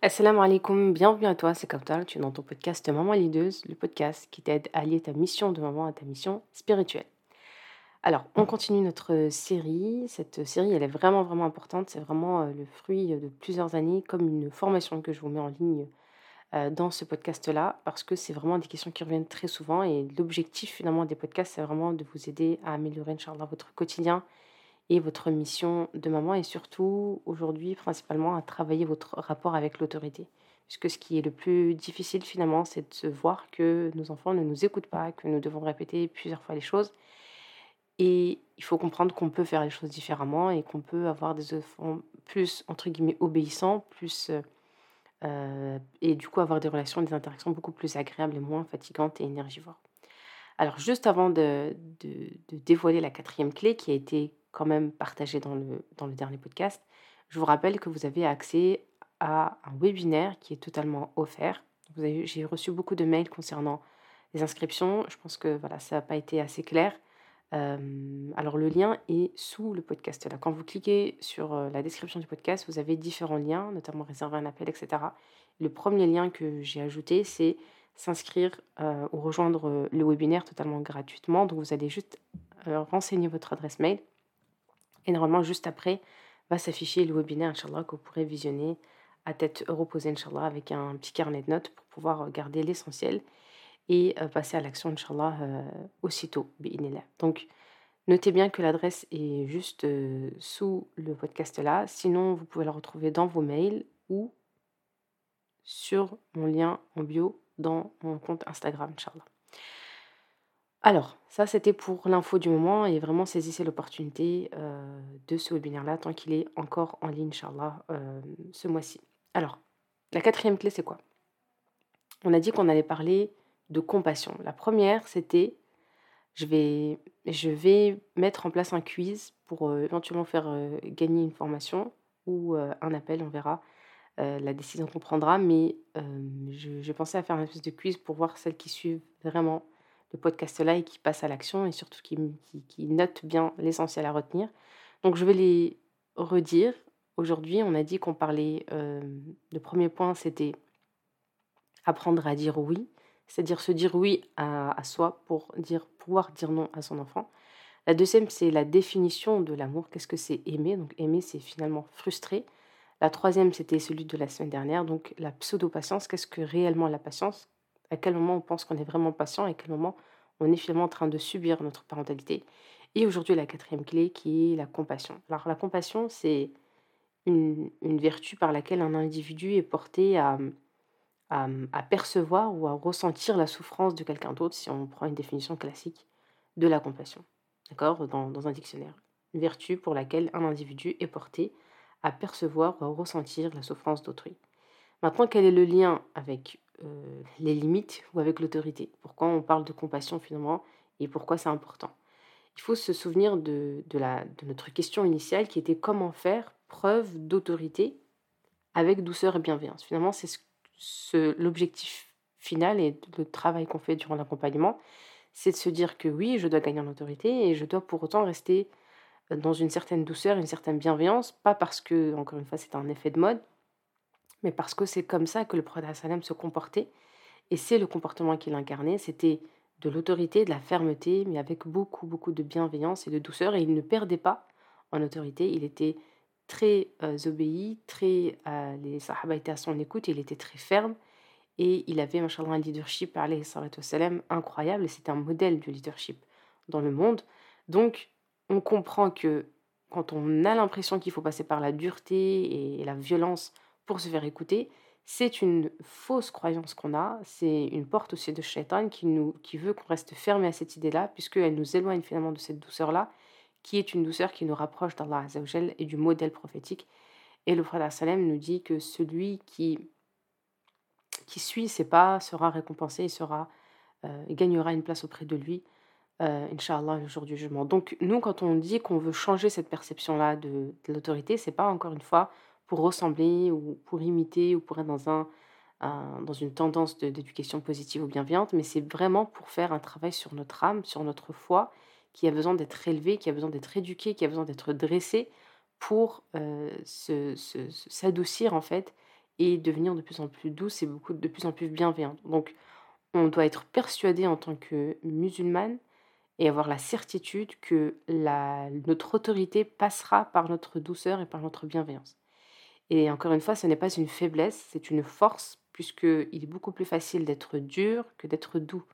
Assalamu alaikum, bienvenue à toi, c'est Kautal, tu es dans ton podcast Maman Lideuse, le podcast qui t'aide à lier ta mission de maman à ta mission spirituelle. Alors, on continue notre série. Cette série, elle est vraiment, vraiment importante. C'est vraiment euh, le fruit de plusieurs années, comme une formation que je vous mets en ligne euh, dans ce podcast-là, parce que c'est vraiment des questions qui reviennent très souvent. Et l'objectif, finalement, des podcasts, c'est vraiment de vous aider à améliorer, Inch'Allah, votre quotidien et votre mission de maman et surtout aujourd'hui principalement à travailler votre rapport avec l'autorité. Puisque ce qui est le plus difficile finalement, c'est de se voir que nos enfants ne nous écoutent pas, que nous devons répéter plusieurs fois les choses. Et il faut comprendre qu'on peut faire les choses différemment et qu'on peut avoir des enfants plus, entre guillemets, obéissants, plus... Euh, et du coup avoir des relations, des interactions beaucoup plus agréables et moins fatigantes et énergivores. Alors juste avant de, de dévoiler la quatrième clé qui a été quand même partagé dans le, dernier podcast, je vous rappelle que vous avez accès à un webinaire qui est totalement offert. J'ai reçu beaucoup de mails concernant les inscriptions. Je pense que voilà, ça n'a pas été assez clair. Euh, alors le lien est sous le podcast. Là. Quand vous cliquez sur euh, la description du podcast, vous avez différents liens, notamment réserver un appel, etc. Le premier lien que j'ai ajouté, c'est s'inscrire euh, ou rejoindre le webinaire totalement gratuitement. Donc vous allez juste renseigner votre adresse mail et normalement, juste après, va s'afficher le webinaire, Inch'Allah, que vous pourrez visionner à tête reposée, Inch'Allah, avec un petit carnet de notes pour pouvoir garder l'essentiel et euh, passer à l'action, Inch'Allah, euh, aussitôt. Donc, notez bien que l'adresse est juste euh, sous le podcast là. Sinon, vous pouvez la retrouver dans vos mails ou sur mon lien en bio dans mon compte Instagram, Inch'Allah. Alors, ça c'était pour l'info du moment et vraiment saisissez l'opportunité euh, de ce webinaire-là tant qu'il est encore en ligne, Inch'Allah, euh, ce mois-ci. Alors, la quatrième clé, c'est quoi? On a dit qu'on allait parler de compassion. La première, c'était je vais, mettre en place un quiz pour euh, éventuellement faire gagner une formation ou un appel, on verra la décision qu'on prendra, mais je, je pensais à faire un espèce de quiz pour voir celles qui suivent vraiment le podcast-là et qui passe à l'action et surtout qui, qui, note bien l'essentiel à retenir. Donc je vais les redire. Aujourd'hui, on a dit qu'on parlait, euh, le premier point, c'était apprendre à dire oui, c'est-à-dire se dire oui à, soi pour dire, pouvoir dire non à son enfant. La deuxième, c'est la définition de l'amour. Qu'est-ce que c'est aimer? Donc aimer, c'est finalement frustrer. La troisième, c'était celui de la semaine dernière, donc la pseudo-patience. Qu'est-ce que réellement la patience? À quel moment on pense qu'on est vraiment patient et à quel moment on est finalement en train de subir notre parentalité. Et aujourd'hui, la quatrième clé qui est la compassion. Alors la compassion, c'est une, vertu par laquelle un individu est porté à, à, percevoir ou à ressentir la souffrance de quelqu'un d'autre, si on prend une définition classique de la compassion, d'accord, dans, dans un dictionnaire. Une vertu pour laquelle un individu est porté à percevoir ou à ressentir la souffrance d'autrui. Maintenant, quel est le lien avec euh, les limites ou avec l'autorité. Pourquoi on parle de compassion finalement et pourquoi c'est important? Il faut se souvenir de, notre question initiale qui était comment faire preuve d'autorité avec douceur et bienveillance. Finalement, c'est ce, l'objectif final et le travail qu'on fait durant l'accompagnement, c'est de se dire que oui, je dois gagner en autorité et je dois pour autant rester dans une certaine douceur, une certaine bienveillance, pas parce que, encore une fois, c'est un effet de mode, mais parce que c'est comme ça que le prophète se comportait. Et c'est le comportement qu'il incarnait, c'était de l'autorité, de la fermeté, mais avec beaucoup, beaucoup de bienveillance et de douceur. Et il ne perdait pas en autorité, il était très euh, obéi, très, euh, les sahaba étaient à son écoute, il était très ferme. Et il avait, machallah, un leadership, salam, incroyable, et c'était un modèle de leadership dans le monde. Donc, on comprend que quand on a l'impression qu'il faut passer par la dureté et la violence pour se faire écouter, c'est une fausse croyance qu'on a, c'est une porte aussi de shaitan qui, nous, qui veut qu'on reste fermé à cette idée-là, puisqu'elle nous éloigne finalement de cette douceur-là, qui est une douceur qui nous rapproche d'Allah et du modèle prophétique. Et le prophète sallam nous dit que celui qui, qui suit ses pas sera récompensé et sera, euh, gagnera une place auprès de lui, euh, Inch'Allah, le jour du jugement. Donc nous, quand on dit qu'on veut changer cette perception-là de, de l'autorité, c'est pas encore une fois pour ressembler ou pour imiter ou pour être dans, un, dans une tendance d'éducation positive ou bienveillante, mais c'est vraiment pour faire un travail sur notre âme, sur notre foi, qui a besoin d'être élevé, qui a besoin d'être éduqué, qui a besoin d'être dressé pour euh, s'adoucir en fait et devenir de plus en plus douce et beaucoup de plus en plus bienveillante. Donc, on doit être persuadé en tant que musulmane et avoir la certitude que notre autorité passera par notre douceur et par notre bienveillance. Et encore une fois, ce n'est pas une faiblesse, c'est une force, puisqu'il est beaucoup plus facile d'être dur que d'être doux.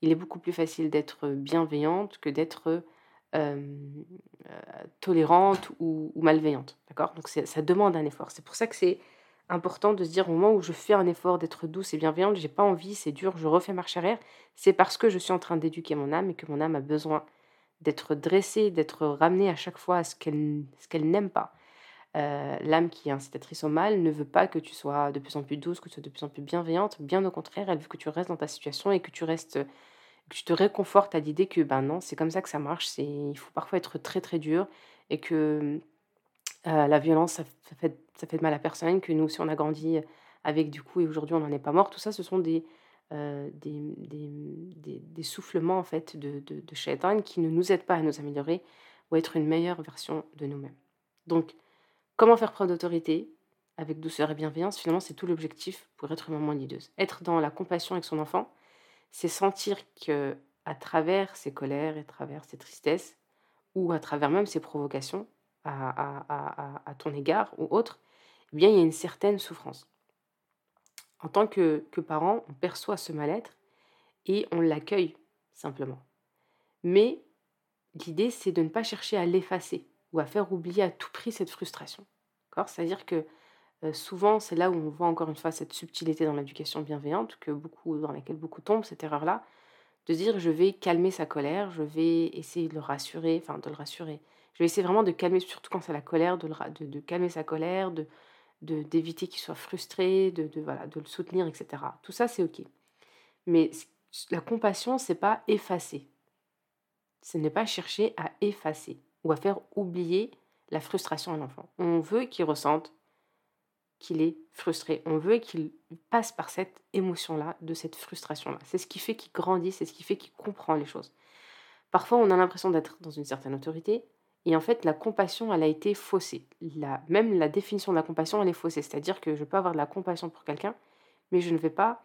Il est beaucoup plus facile d'être bienveillante que d'être tolérante ou, malveillante. D'accord? Donc ça demande un effort. C'est pour ça que c'est important de se dire au moment où je fais un effort d'être douce et bienveillante, j'ai pas envie, c'est dur, je refais marche arrière, c'est parce que je suis en train d'éduquer mon âme et que mon âme a besoin d'être dressée, d'être ramenée à chaque fois à ce qu'elle n'aime pas. Euh, l'âme qui est incitatrice au mal ne veut pas que tu sois de plus en plus douce, que tu sois de plus en plus bienveillante. Bien au contraire, elle veut que tu restes dans ta situation et que tu restes, que tu te réconfortes à l'idée que ben non, c'est comme ça que ça marche. C'est, il faut parfois être très très dur et que euh, la violence, ça, fait, ça fait de mal à personne, que nous aussi on a grandi avec du coup et aujourd'hui on n'en est pas mort. Tout ça, ce sont des, euh, des, des, des, soufflements en fait de, de, de qui ne nous aident pas à nous améliorer ou à être une meilleure version de nous-mêmes. Donc, comment faire preuve d'autorité avec douceur et bienveillance? Finalement, c'est tout l'objectif pour être une maman leaduse. Être dans la compassion avec son enfant, c'est sentir que à travers ses colères, et à travers ses tristesses, ou à travers même ses provocations, à, ton égard ou autre, eh bien, il y a une certaine souffrance. En tant que, que parent, on perçoit ce mal-être et on l'accueille simplement. Mais l'idée, c'est de ne pas chercher à l'effacer ou à faire oublier à tout prix cette frustration. C'est-à-dire que euh, souvent, c'est là où on voit encore une fois cette subtilité dans l'éducation bienveillante, que beaucoup, dans laquelle beaucoup tombent, cette erreur-là, de dire je vais calmer sa colère, je vais essayer de le rassurer, enfin de le rassurer, je vais essayer vraiment de calmer, surtout quand c'est la colère, de, calmer sa colère, de d'éviter qu'il soit frustré, de, de, voilà, de le soutenir, etc. Tout ça, c'est OK. Mais la compassion, c'est pas effacer. Ce n'est pas chercher à effacer ou à faire oublier la frustration à l'enfant. On veut qu'il ressente qu'il est frustré. On veut qu'il passe par cette émotion-là, de cette frustration-là. C'est ce qui fait qu'il grandit, c'est ce qui fait qu'il comprend les choses. Parfois, on a l'impression d'être dans une certaine autorité, et en fait, la compassion, elle a été faussée. Même la définition de la compassion, elle est faussée. C'est-à-dire que je peux avoir de la compassion pour quelqu'un, mais je ne vais pas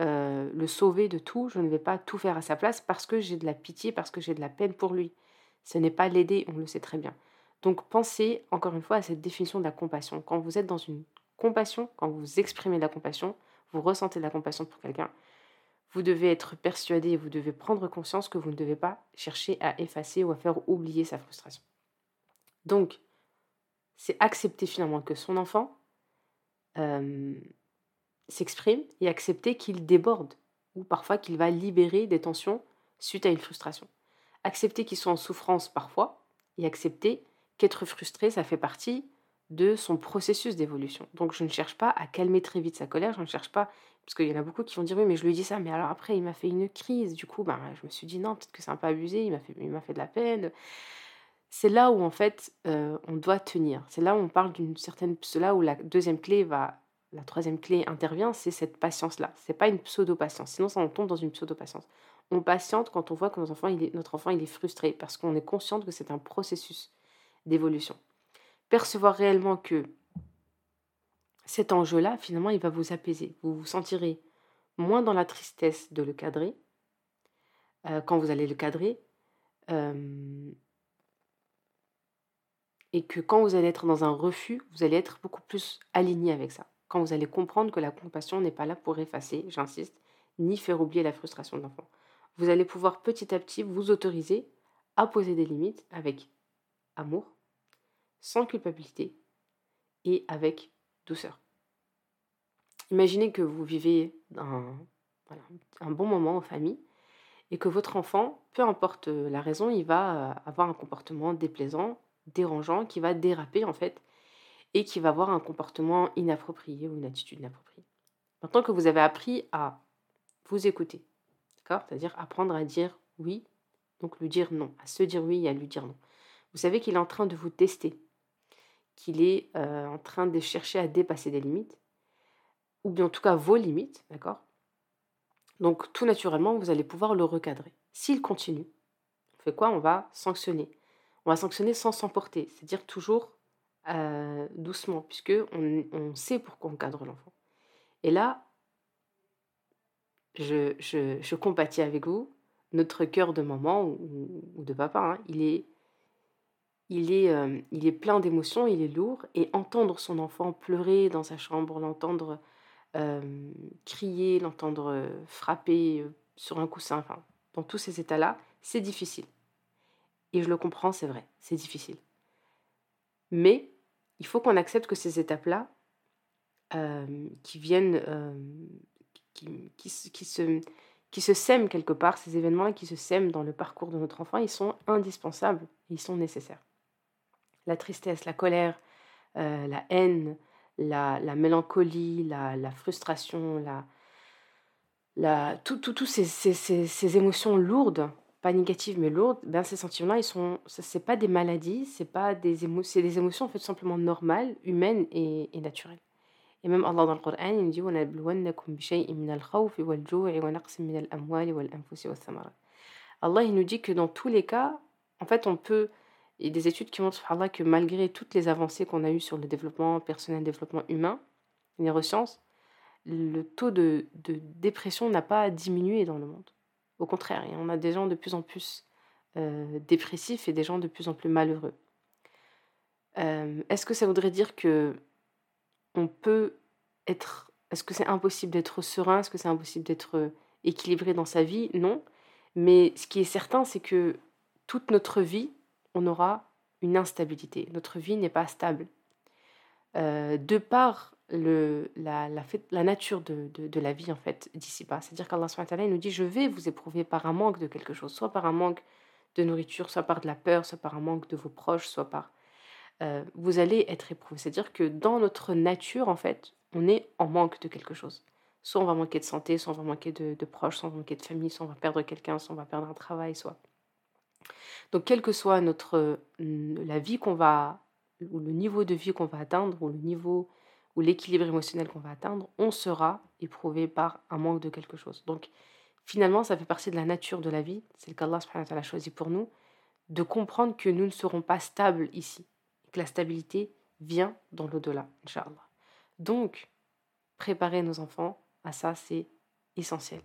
euh, le sauver de tout, je ne vais pas tout faire à sa place parce que j'ai de la pitié, parce que j'ai de la peine pour lui. Ce n'est pas l'aider, on le sait très bien. Donc pensez encore une fois à cette définition de la compassion. Quand vous êtes dans une compassion, quand vous exprimez la compassion, vous ressentez de la compassion pour quelqu'un, vous devez être persuadé vous devez prendre conscience que vous ne devez pas chercher à effacer ou à faire oublier sa frustration. Donc, c'est accepter finalement que son enfant s'exprime et accepter qu'il déborde ou parfois qu'il va libérer des tensions suite à une frustration. Accepter qu'il soit en souffrance parfois et accepter qu'être frustré, ça fait partie de son processus d'évolution. Donc je ne cherche pas à calmer très vite sa colère, je ne cherche pas, parce qu'il y en a beaucoup qui vont dire oui mais je lui dis ça, mais alors après il m'a fait une crise, du coup ben, je me suis dit non, peut-être que c'est un peu abusé, il m'a fait de la peine c'est là où en fait euh, on doit tenir. C'est là où on parle d'une certaine, c'est là où la deuxième clé va, la troisième clé intervient, c'est cette patience-là. C'est pas une pseudo-patience. Sinon, ça on tombe dans une pseudo-patience. On patiente quand on voit que notre enfant, il est, frustré parce qu'on est conscient que c'est un processus d'évolution. Percevoir réellement que cet enjeu-là, finalement, il va vous apaiser. Vous vous sentirez moins dans la tristesse de le cadrer euh, quand vous allez le cadrer. Euh, et que quand vous allez être dans un refus, vous allez être beaucoup plus aligné avec ça. Quand vous allez comprendre que la compassion n'est pas là pour effacer, j'insiste, ni faire oublier la frustration de l'enfant. Vous allez pouvoir petit à petit vous autoriser à poser des limites avec amour, sans culpabilité et avec douceur. Imaginez que vous vivez un, bon moment en famille et que votre enfant, peu importe la raison, il va avoir un comportement déplaisant dérangeant, qui va déraper en fait, et qui va avoir un comportement inapproprié ou une attitude inappropriée. Maintenant que vous avez appris à vous écouter, C'est-à-dire apprendre à dire oui, donc lui dire non, à se dire oui et à lui dire non. Vous savez qu'il est en train de vous tester, qu'il est euh, en train de chercher à dépasser des limites, ou bien en tout cas vos limites, d'accord? Donc tout naturellement, vous allez pouvoir le recadrer. S'il continue, on fait quoi? On va sanctionner on va sanctionner sans s'emporter, c'est-à-dire toujours euh, doucement, puisque on, sait pourquoi on cadre l'enfant. Et là, je, compatis avec vous. Notre cœur de maman ou, ou de papa, hein, il est il est, euh, il est plein d'émotions, il est lourd, et entendre son enfant pleurer dans sa chambre, l'entendre euh, crier, l'entendre euh, frapper sur un coussin, enfin, dans tous ces états-là, c'est difficile. Et je le comprends, c'est vrai, c'est difficile. Mais il faut qu'on accepte que ces étapes-là, qui viennent, qui, qui, qui, se, qui se sèment quelque part, ces événements-là qui se sèment dans le parcours de notre enfant, ils sont indispensables ils sont nécessaires la tristesse, la colère, euh, la haine, la, mélancolie, la, frustration, la, la, tout, tout, ces, ces, émotions lourdes, pas négatives mais lourdes, ben ces sentiments-là, ils sont, c'est pas des maladies, c'est pas des émotions, c'est des émotions en fait simplement normales, humaines et naturelles. Même Allah dans le Coran, il dit Allah, il nous dit que dans tous les cas, en fait, on peut et des études qui montrent que malgré toutes les avancées qu'on a eues sur le développement personnel, le développement humain, les neurosciences, le taux de, dépression n'a pas diminué dans le monde. Au contraire, on a des gens de plus en plus euh, dépressifs et des gens de plus en plus malheureux. Euh, est-ce que ça voudrait dire que on peut être. Est-ce que c'est impossible d'être serein? Est-ce que c'est impossible d'être équilibré dans sa vie? Non. Mais ce qui est certain, c'est que toute notre vie, on aura une instabilité. Notre vie n'est pas stable. Euh, de par la, nature de, de, la vie, en fait, d'ici-bas. C'est-à-dire qu'Allah nous dit, je vais vous éprouver par un manque de quelque chose, soit par un manque de nourriture, soit par de la peur, soit par un manque de vos proches, soit par... Euh, vous allez être éprouvé. C'est-à-dire que dans notre nature, en fait, on est en manque de quelque chose. Soit on va manquer de santé, soit on va manquer de, proches, soit on va manquer de famille, soit on va perdre quelqu'un, soit on va perdre un travail, soit... Donc, quelle que soit notre, la vie qu'on va, ou le niveau de vie qu'on va atteindre, ou le niveau, ou l'équilibre émotionnel qu'on va atteindre, on sera éprouvé par un manque de quelque chose. Donc, finalement, ça fait partie de la nature de la vie, c'est le qu'Allah a choisi pour nous, de comprendre que nous ne serons pas stables ici, la stabilité vient dans l'au-delà, Inch'Allah. Donc, préparer nos enfants à ça, c'est essentiel.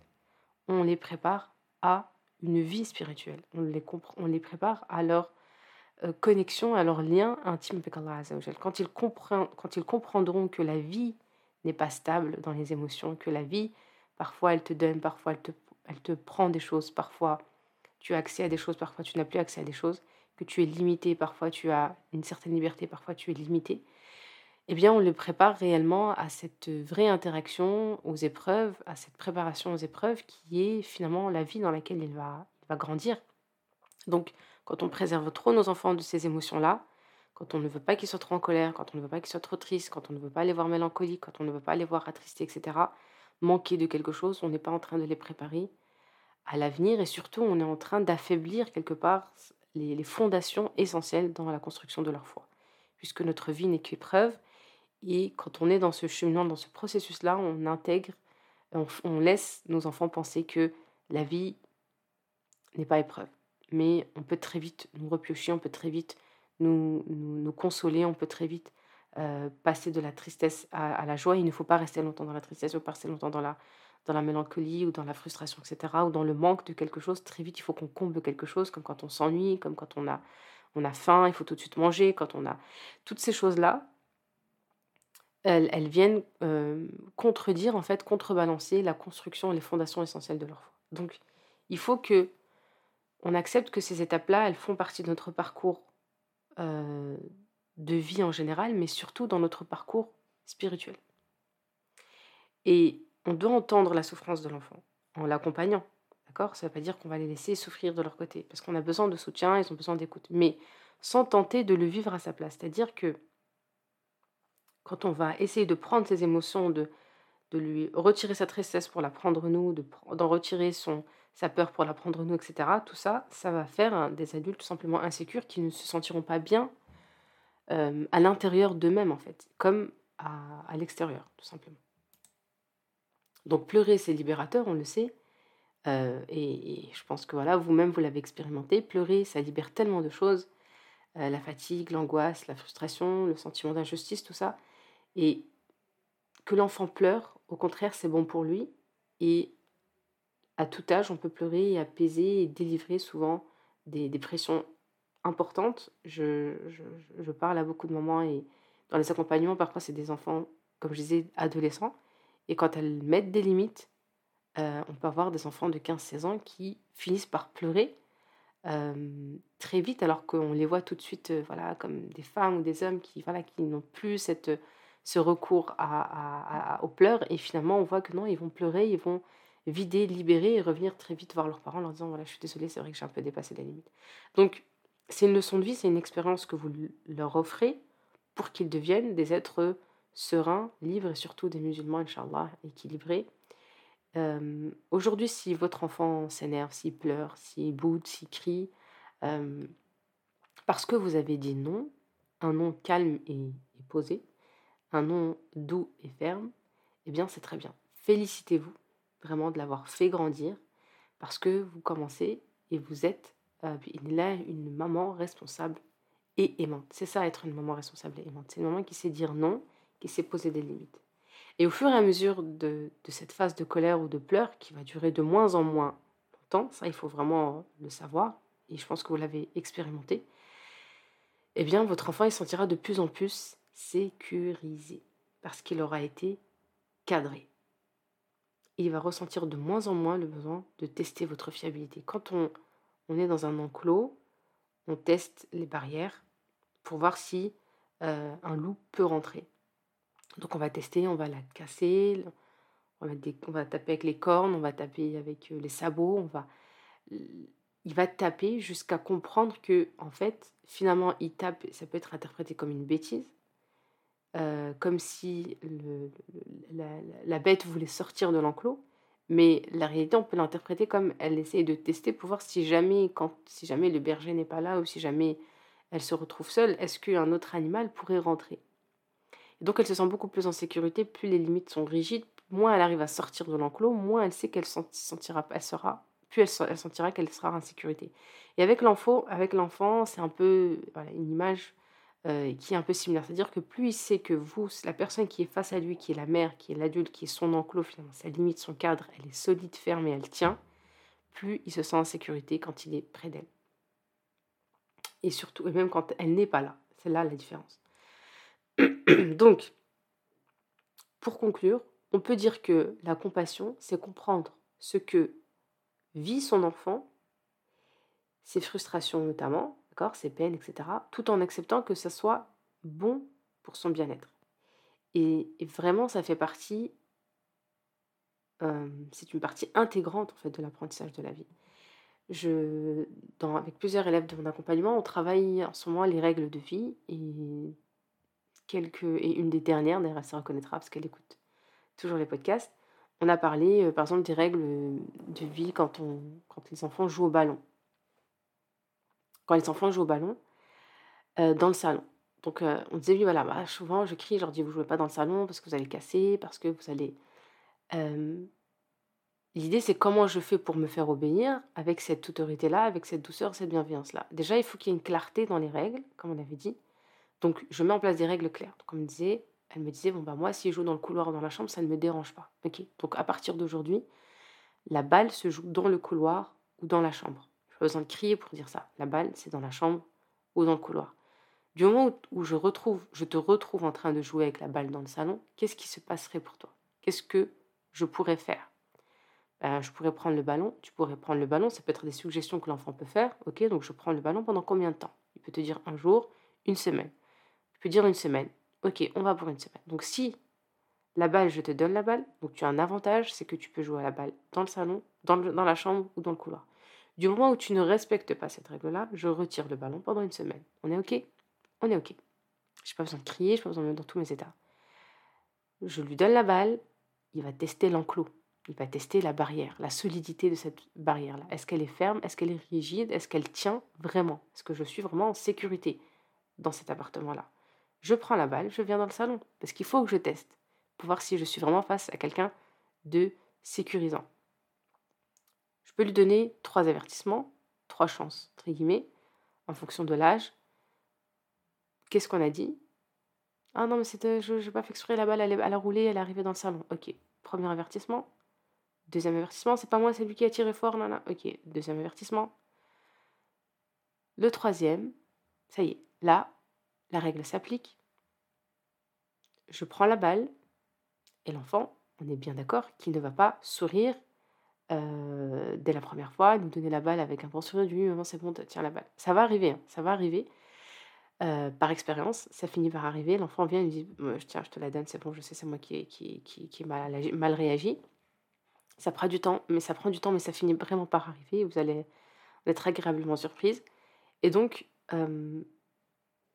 On les prépare à une vie spirituelle. On les, on les prépare à leur euh, connexion, à leur lien intime avec Allah Quand ils, quand ils comprendront que la vie n'est pas stable dans les émotions, que la vie, parfois elle te donne, parfois elle te, elle te prend des choses, parfois tu as accès à des choses, parfois tu n'as plus accès à des choses, que tu es limité, parfois tu as une certaine liberté, parfois tu es limité, eh bien on le prépare réellement à cette vraie interaction aux épreuves, à cette préparation aux épreuves qui est finalement la vie dans laquelle il va, va grandir. Donc quand on préserve trop nos enfants de ces émotions-là, quand on ne veut pas qu'ils soient trop en colère, quand on ne veut pas qu'ils soient trop tristes, quand on ne veut pas les voir mélancoliques, quand on ne veut pas les voir attristés, etc., manquer de quelque chose, on n'est pas en train de les préparer à l'avenir et surtout on est en train d'affaiblir quelque part les, fondations essentielles dans la construction de leur foi. Puisque notre vie n'est qu'épreuve et quand on est dans ce cheminement, dans ce processus-là, on intègre, on, laisse nos enfants penser que la vie n'est pas épreuve. Mais on peut très vite nous repiocher, on peut très vite nous, nous, consoler, on peut très vite euh, passer de la tristesse à, la joie. Il ne faut pas rester longtemps dans la tristesse, il faut pas rester longtemps dans la, dans la mélancolie ou dans la frustration, etc. Ou dans le manque de quelque chose. Très vite, il faut qu'on comble quelque chose, comme quand on s'ennuie, comme quand on a, on a faim, il faut tout de suite manger, quand on a... Toutes ces choses-là, elles, viennent contredire, en fait, contrebalancer la construction et les fondations essentielles de leur foi. Donc, il faut que on accepte que ces étapes-là, elles font partie de notre parcours de vie en général, mais surtout dans notre parcours spirituel. Et on doit entendre la souffrance de l'enfant en l'accompagnant. D'accord? Ça ne veut pas dire qu'on va les laisser souffrir de leur côté, parce qu'on a besoin de soutien, ils ont besoin d'écoute, mais sans tenter de le vivre à sa place. C'est-à-dire que quand on va essayer de prendre ses émotions, de, de lui retirer sa tristesse pour la prendre nous, d'en retirer son, sa peur pour la prendre nous, etc., tout ça, ça va faire des adultes tout simplement insécures qui ne se sentiront pas bien euh, à l'intérieur d'eux-mêmes, en fait, comme à, à l'extérieur, tout simplement. Donc pleurer, c'est libérateur, on le sait. Euh, et, je pense que voilà, vous-même, vous, l'avez expérimenté. Pleurer, ça libère tellement de choses. Euh, la fatigue, l'angoisse, la frustration, le sentiment d'injustice, tout ça. Et que l'enfant pleure, au contraire, c'est bon pour lui. Et à tout âge, on peut pleurer et apaiser et délivrer souvent des, pressions importantes. Je, je, je, parle à beaucoup de mamans et dans les accompagnements, parfois, c'est des enfants, comme je disais, adolescents. Et quand elles mettent des limites, euh, on peut avoir des enfants de 15-16 ans qui finissent par pleurer euh, très vite, alors qu'on les voit tout de suite euh, voilà, comme des femmes ou des hommes qui, voilà, qui n'ont plus cette, ce recours à, à, aux pleurs. Et finalement, on voit que non, ils vont pleurer, ils vont vider, libérer et revenir très vite voir leurs parents en leur disant voilà, je suis désolée, c'est vrai que j'ai un peu dépassé la limite. Donc, c'est une leçon de vie, c'est une expérience que vous leur offrez pour qu'ils deviennent des êtres sereins, libres et surtout des musulmans, Inch'Allah, équilibrés. Euh, Aujourd'hui, si votre enfant s'énerve, s'il pleure, s'il boude, s'il crie, euh, parce que vous avez dit non, un non calme et, et posé, un non doux et ferme, eh bien c'est très bien. Félicitez-vous vraiment de l'avoir fait grandir parce que vous commencez et vous êtes euh, là une maman responsable et aimante. C'est ça être une maman responsable et aimante. C'est une maman qui sait dire non, qui sait poser des limites. Et au fur et à mesure de, cette phase de colère ou de pleurs qui va durer de moins en moins longtemps, ça il faut vraiment le savoir, et je pense que vous l'avez expérimenté, eh bien votre enfant il sentira de plus en plus sécurisé parce qu'il aura été cadré. il va ressentir de moins en moins le besoin de tester votre fiabilité. Quand on, on est dans un enclos, on teste les barrières pour voir si euh, un loup peut rentrer. Donc on va tester, on va la casser, on va, on va taper avec les cornes, on va taper avec euh, les sabots, on va, il va taper jusqu'à comprendre que en fait finalement il tape, ça peut être interprété comme une bêtise, euh, comme si la, bête voulait sortir de l'enclos, mais la réalité, on peut l'interpréter comme elle essaie de tester pour voir si jamais, quand, si jamais le berger n'est pas là ou si jamais elle se retrouve seule, est-ce qu'un autre animal pourrait rentrer Donc elle se sent beaucoup plus en sécurité, plus les limites sont rigides, moins elle arrive à sortir de l'enclos, moins elle sait qu'elle sentira, elle sera, plus elle, sentira qu'elle sera en sécurité. Et avec l'enfant, avec l'enfant, c'est un peu une image euh, qui est un peu similaire. C'est-à-dire que plus il sait que vous, la personne qui est face à lui, qui est la mère, qui est l'adulte, qui est son enclos, finalement, sa limite, son cadre, elle est solide, ferme et elle tient, plus il se sent en sécurité quand il est près d'elle. Et surtout, et même quand elle n'est pas là. C'est là la différence. Donc, pour conclure, on peut dire que la compassion, c'est comprendre ce que vit son enfant, ses frustrations notamment, ses peines, etc., tout en acceptant que ça soit bon pour son bien-être. Et, vraiment, ça fait partie, euh, c'est une partie intégrante en fait de l'apprentissage de la vie. Je, avec plusieurs élèves de mon accompagnement, on travaille en ce moment les règles de vie et et une des dernières, d'ailleurs, elle se reconnaîtra parce qu'elle écoute toujours les podcasts. On a parlé, euh, par exemple, des règles de vie quand, on, quand les enfants jouent au ballon quand les enfants jouent au ballon euh, dans le salon. Donc euh, on disait oui voilà, bah, souvent je crie, je leur dis vous jouez pas dans le salon parce que vous allez casser, parce que vous allez. L'idée c'est comment je fais pour me faire obéir avec cette autorité-là, avec cette douceur, cette bienveillance-là. Déjà il faut qu'il y ait une clarté dans les règles, comme on avait dit. Donc je mets en place des règles claires. Donc, comme disait, elle me disait bon bah moi si je joue dans le couloir ou dans la chambre ça ne me dérange pas. Ok. Donc à partir d'aujourd'hui, la balle se joue dans le couloir ou dans la chambre besoin de crier pour dire ça. La balle, c'est dans la chambre ou dans le couloir. Du moment où, je, retrouve, je te retrouve en train de jouer avec la balle dans le salon, qu'est-ce qui se passerait pour toi? Qu'est-ce que je pourrais faire? Ben, Je pourrais prendre le ballon, tu pourrais prendre le ballon, ça peut être des suggestions que l'enfant peut faire. Ok, donc je prends le ballon pendant combien de temps? Il peut te dire un jour, une semaine. Peux dire une semaine. Ok, on va pour une semaine. Donc si la balle, je te donne la balle, donc tu as un avantage, c'est que tu peux jouer à la balle dans le salon, dans, la chambre ou dans le couloir. Du moment où tu ne respectes pas cette règle-là, je retire le ballon pendant une semaine. On est OK? On est OK. Je n'ai pas besoin de crier, je n'ai pas besoin de mettre dans tous mes états. Je lui donne la balle, il va tester l'enclos. Il va tester la barrière, la solidité de cette barrière-là. Est-ce qu'elle est ferme? Est-ce qu'elle est rigide? Est-ce qu'elle tient vraiment? Est-ce que je suis vraiment en sécurité dans cet appartement-là? Je prends la balle, je viens dans le salon. Parce qu'il faut que je teste pour voir si je suis vraiment face à quelqu'un de sécurisant. Je peux lui donner trois avertissements, trois chances, entre guillemets, en fonction de l'âge. Qu'est-ce qu'on a dit Ah non, mais c'était, je n'ai pas fait exprès, la balle, elle, elle a roulé, elle est arrivée dans le salon. Ok, premier avertissement. Deuxième avertissement, c'est pas moi, c'est lui qui a tiré fort, non, non. Ok, deuxième avertissement. Le troisième, ça y est, là, la règle s'applique. Je prends la balle et l'enfant, on est bien d'accord qu'il ne va pas sourire euh, dès la première fois, nous donner la balle avec un bon sourire du maman, c'est bon, tiens la balle. Ça va arriver, hein, ça va arriver. Euh, par expérience, ça finit par arriver. L'enfant vient et me dit Tiens, je te la donne, c'est bon, je sais, c'est moi qui ai, qui, qui, mal réagi. Ça prend du temps, mais ça prend du temps, mais ça finit vraiment par arriver. Vous allez être agréablement surprise. Et donc, euh,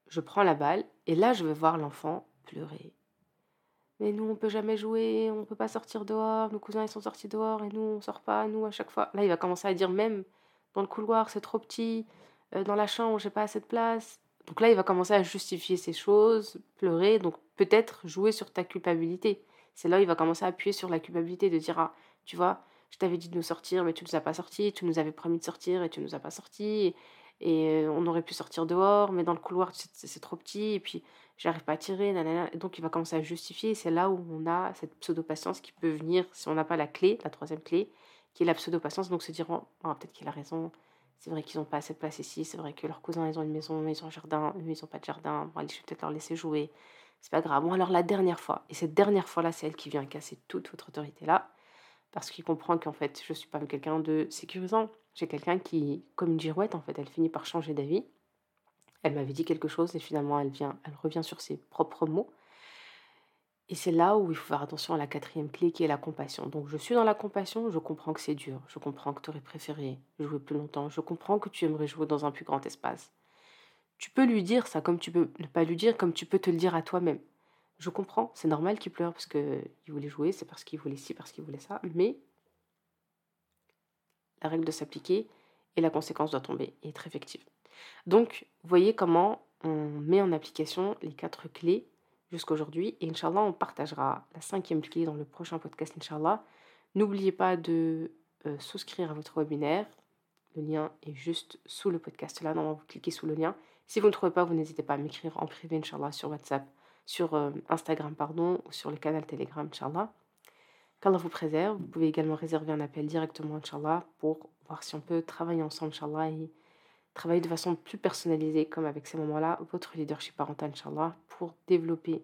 je prends la balle et là, je vais voir l'enfant pleurer. Mais nous, on peut jamais jouer, on peut pas sortir dehors. Nos cousins, ils sont sortis dehors et nous, on sort pas. Nous, à chaque fois. Là, il va commencer à dire même dans le couloir, c'est trop petit. euh, dans la chambre, j'ai pas assez de place. Donc là, il va commencer à justifier ces choses, pleurer. Donc peut-être jouer sur ta culpabilité. C'est là où il va commencer à appuyer sur la culpabilité de dire ah, tu vois, je t'avais dit de nous sortir, mais tu nous as pas sortis. Tu nous avais promis de sortir et tu nous as pas sortis. Euh, on aurait pu sortir dehors, mais dans le couloir, c'est trop petit. Et puis j'arrive pas à tirer, nanana. Et donc il va commencer à justifier. C'est là où on a cette pseudo-patience qui peut venir, si on n'a pas la clé, la troisième clé, qui est la pseudo-patience. Donc se dire, oh, ah, peut-être qu'il a raison. C'est vrai qu'ils n'ont pas assez de place ici. C'est vrai que leurs cousins, ils ont une maison, ils ont un jardin. Eux, ils n'ont pas de jardin. Bon, je vais peut-être leur laisser jouer. C'est pas grave. Bon, alors la dernière fois, et cette dernière fois-là, c'est elle qui vient casser toute votre autorité là, parce qu'il comprend qu'en fait, je suis pas quelqu'un de sécurisant. J'ai quelqu'un qui, comme une girouette, en fait, elle finit par changer d'avis. Elle m'avait dit quelque chose et finalement, elle, vient, elle revient sur ses propres mots. Et c'est là où il faut faire attention à la quatrième clé qui est la compassion. Donc je suis dans la compassion, je comprends que c'est dur, je comprends que tu aurais préféré jouer plus longtemps, je comprends que tu aimerais jouer dans un plus grand espace. Tu peux lui dire ça comme tu peux ne pas lui dire, comme tu peux te le dire à toi-même. Je comprends, c'est normal qu'il pleure parce qu'il voulait jouer, c'est parce qu'il voulait ci, parce qu'il voulait ça, mais la règle doit s'appliquer et la conséquence doit tomber et être effective. Donc, voyez comment on met en application les quatre clés jusqu'aujourd'hui. Et Inch'Allah, on partagera la cinquième clé dans le prochain podcast, Inch'Allah. N'oubliez pas de euh, souscrire à votre webinaire. Le lien est juste sous le podcast là. Normalement, vous cliquez sous le lien. Si vous ne trouvez pas, vous n'hésitez pas à m'écrire en privé, Inch'Allah, sur WhatsApp, sur euh, Instagram, pardon, ou sur le canal Telegram, Inch'Allah. Qu'Allah vous préserve. Vous pouvez également réserver un appel directement, Inch'Allah, pour voir si on peut travailler ensemble, Inch'Allah, et travailler de façon plus personnalisée, comme avec ces moments-là, votre leadership parental, Inch'Allah, pour développer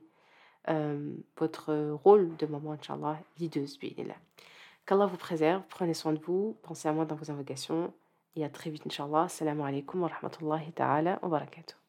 euh, votre rôle de maman, Inch'Allah, leaduse, bi'idillah. Qu'Allah vous préserve, prenez soin de vous, pensez à moi dans vos invocations, et à très vite, Inch'Allah. Assalamu alaikum wa rahmatullahi ta'ala wa barakatuh.